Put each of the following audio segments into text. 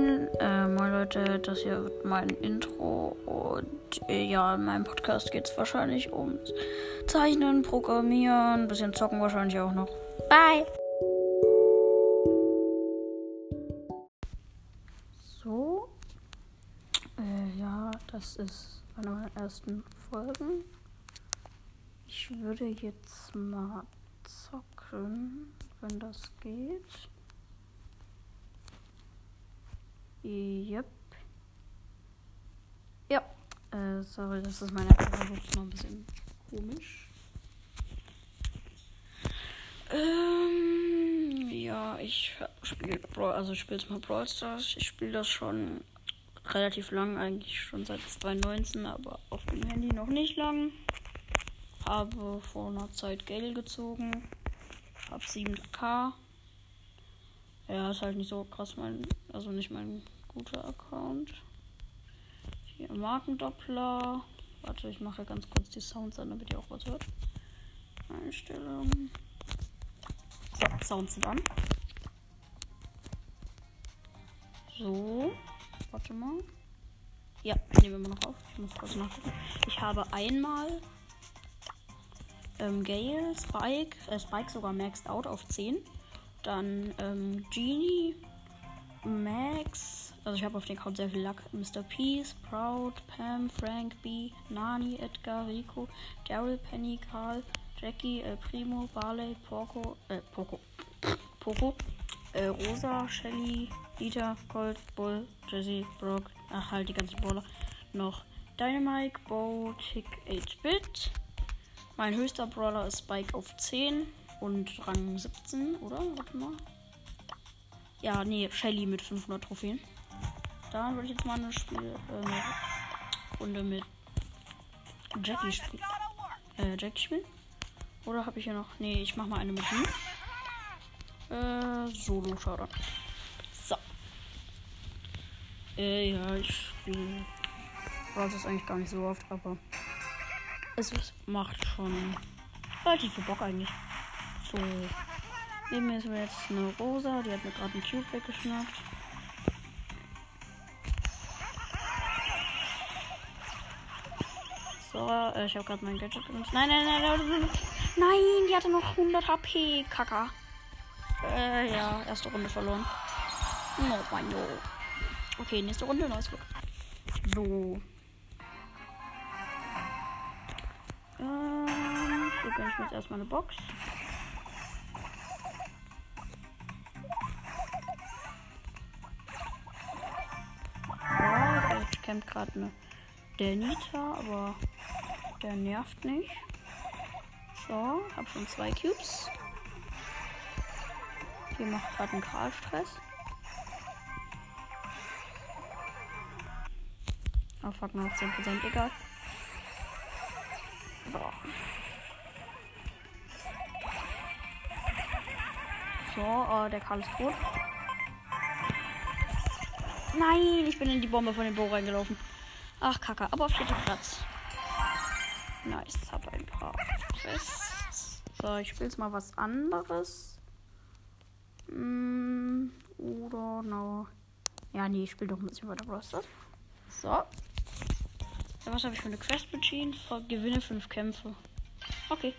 Moin, äh, moin Leute, das hier wird mein Intro und äh, ja, in meinem Podcast geht es wahrscheinlich ums Zeichnen, Programmieren, ein bisschen zocken wahrscheinlich auch noch. Bye! So, äh, ja, das ist eine meiner ersten Folgen. Ich würde jetzt mal zocken, wenn das geht. Yep. Ja. Äh, sorry, das ist meine Kamera noch ein bisschen komisch. Ähm, ja, ich spiele also ich spiele mal Brawl Stars. Ich spiele das schon relativ lang, eigentlich schon seit 2019, aber auf dem Handy noch nicht lang. Habe vor einer Zeit Geld gezogen. Hab 7k. Ja, ist halt nicht so krass mein, also nicht mein guter Account. Hier Markendoppler. Warte, ich mache ganz kurz die Sounds an, damit ihr auch was hört. Einstellungen. So, Sounds sind an. So, warte mal. Ja, nehmen wir mal noch auf. Ich muss kurz nachgucken. Ich habe einmal ähm, Gale, Spike, äh, Spike sogar maxed out auf 10. Dann ähm, Genie, Max. Also ich habe auf den Account sehr viel Luck. Mr. P, Sprout, Pam, Frank, B, Nani, Edgar, Rico, Daryl, Penny, Karl, Jackie, äh, Primo, Barley, Porco, äh, Poco, Poco, äh, Rosa, Shelly, Dieter, Gold, Bull, Jesse, Brock, ach halt die ganzen Brawler. Noch Dynamite, Bo, Tick, 8-Bit. Mein höchster Brawler ist Spike auf 10 und Rang 17, oder? Warte mal. Ja, nee, Shelly mit 500 Trophäen. Dann würde ich jetzt mal eine, Spiel, äh, eine Runde mit Jackie spielen. Äh, Jackie spielen. Oder habe ich hier noch. Nee, ich mach mal eine mit ihm. Äh, Solo Showdown. So. Äh, ja, ich spiele. Brauche es eigentlich gar nicht so oft, aber es macht schon relativ viel Bock eigentlich. So. Neben mir ist mir jetzt eine Rosa, die hat mir gerade einen Cube weggeschnappt. So, äh, ich habe gerade mein Gadget benutzt. Nein, nein, nein, nein, nein, die hatte noch 100 HP, Kacker. Äh, ja, erste Runde verloren. No, mein no. Okay, nächste Runde, neues Glück. So. Ähm, hier gönne ich mir jetzt erstmal eine Box. campt gerade eine der Nita, aber der nervt nicht. So, hab schon zwei Cubes. Hier macht gerade ein Karl Stress. Oh fuck, noch 10%, egal. So. So, äh, der Karl ist tot. Nein, ich bin in die Bombe von dem Bo reingelaufen. Ach, Kacke. Aber auf vierter Platz. Nice. Hab ein paar Quests. So, ich spiele jetzt mal was anderes. Mm, oder no. Ja, nee, ich spiele doch ein bisschen weiter Brosters. So. Was habe ich für eine Quest bedient? Gewinne fünf Kämpfe. Okay.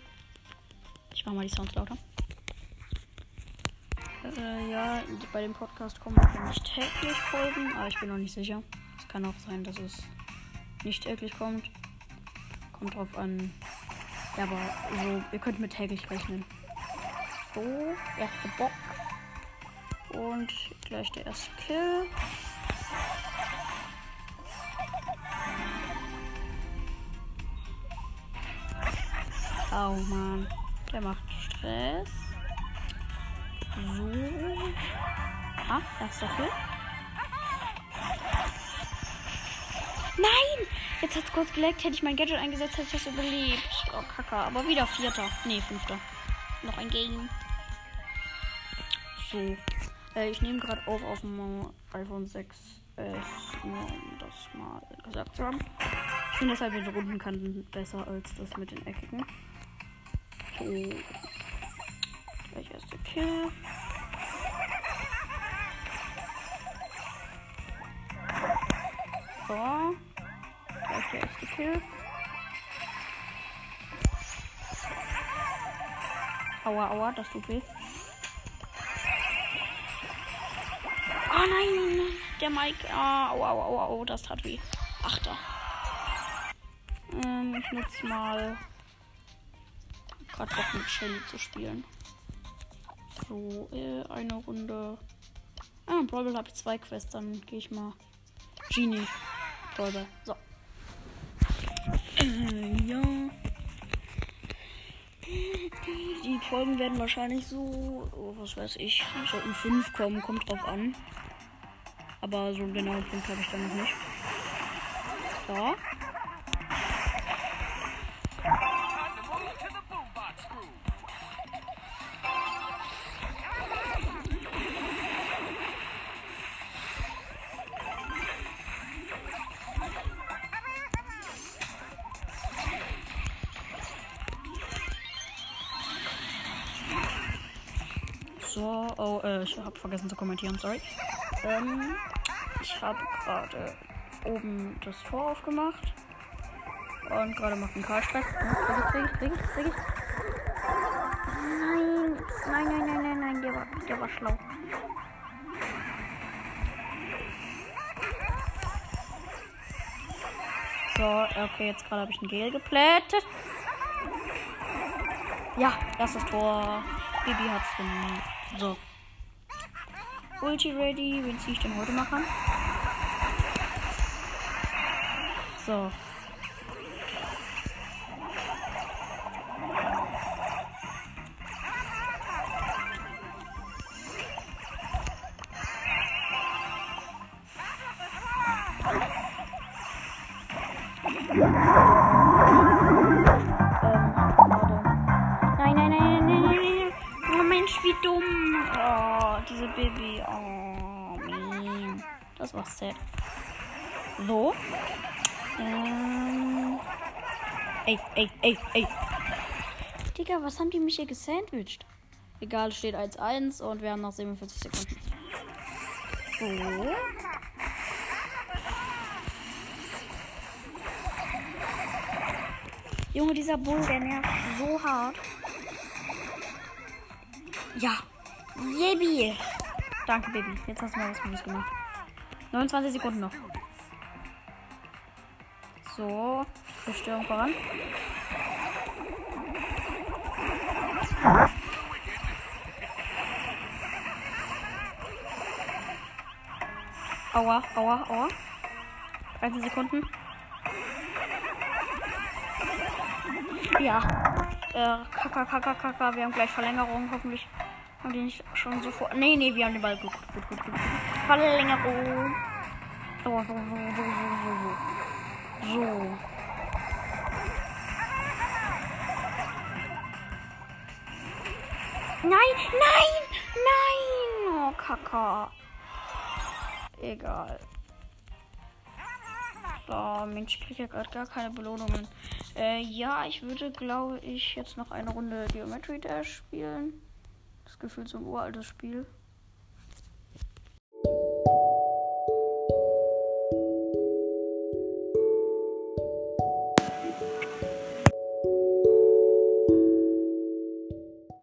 Ich mache mal die Sounds lauter. Äh, ja, bei dem Podcast kommen nicht täglich Folgen, aber ich bin noch nicht sicher. Es kann auch sein, dass es nicht täglich kommt. Kommt drauf an. Ja, aber so, ihr könnt mit täglich rechnen. So, erste Bock. Und gleich der erste Kill. Oh man, der macht Stress. So. Ah, erster Kill. Nein! Jetzt hat es kurz geleckt. Hätte ich mein Gadget eingesetzt, hätte ich das überlebt. Oh, Kacke. Aber wieder vierter. Nee, fünfter. Noch ein Game. So. Äh, ich nehme gerade auf auf dem iPhone 6S. Nur um das mal gesagt zu haben. Ich finde das halt mit den runden Kanten besser als das mit den eckigen. So. Gleich erste Kill. der erste Kill. Aua, aua, das tut weh. Oh nein, der Mike. Ah, aua, aua, aua, aua, das tat weh. Achter. Ähm, ich nutze mal. Gerade Bock mit Shelly zu spielen. So, äh, eine Runde. Ah, Brawl habe ich zwei Quests, dann gehe ich mal. Genie. Brawl. So. Folgen werden wahrscheinlich so, oh, was weiß ich, sollten fünf kommen, kommt drauf an. Aber so einen genauen Punkt habe ich dann noch nicht. So. So, oh, äh, ich habe vergessen zu kommentieren, sorry. Ähm, ich habe gerade oben das Tor aufgemacht. Und gerade macht ein Karl Stress. Krieg ich, krieg ich, krieg ich, Nein, nein, nein, nein, nein, nein, der war, der war schlau. So, okay, jetzt gerade habe ich ein Gel geplättet. Ja, erstes Tor. Bibi hat's gemacht. So. Ulti ready. Wen ziehe ich denn heute machen? So. Sad. So. Ähm. Ey, ey, ey, ey. Digga, was haben die mich hier gesandwiched? Egal, steht 1-1 und wir haben noch 47 Sekunden. So. Junge, dieser Bull, der nervt so hart. Ja. Baby. Danke, Baby. Jetzt hast du mal was Gutes gemacht. 29 Sekunden noch. So, Zerstörung voran. Aua, aua, aua. 30 Sekunden. Ja. Äh, kaka, kaka, kaka. Wir haben gleich Verlängerung. Hoffentlich haben die nicht schon so vor. Nee, nee, wir haben den Ball. Gut, gut, gut, gut. Verlängerung. So, so, so, so, so, so. So. Nein, nein, nein. Oh, Kaka. Egal. So, Mensch, ich kriege ja gerade gar keine Belohnungen. Äh, ja, ich würde, glaube ich, jetzt noch eine Runde Geometry Dash spielen. Das Gefühl so ein uraltes Spiel.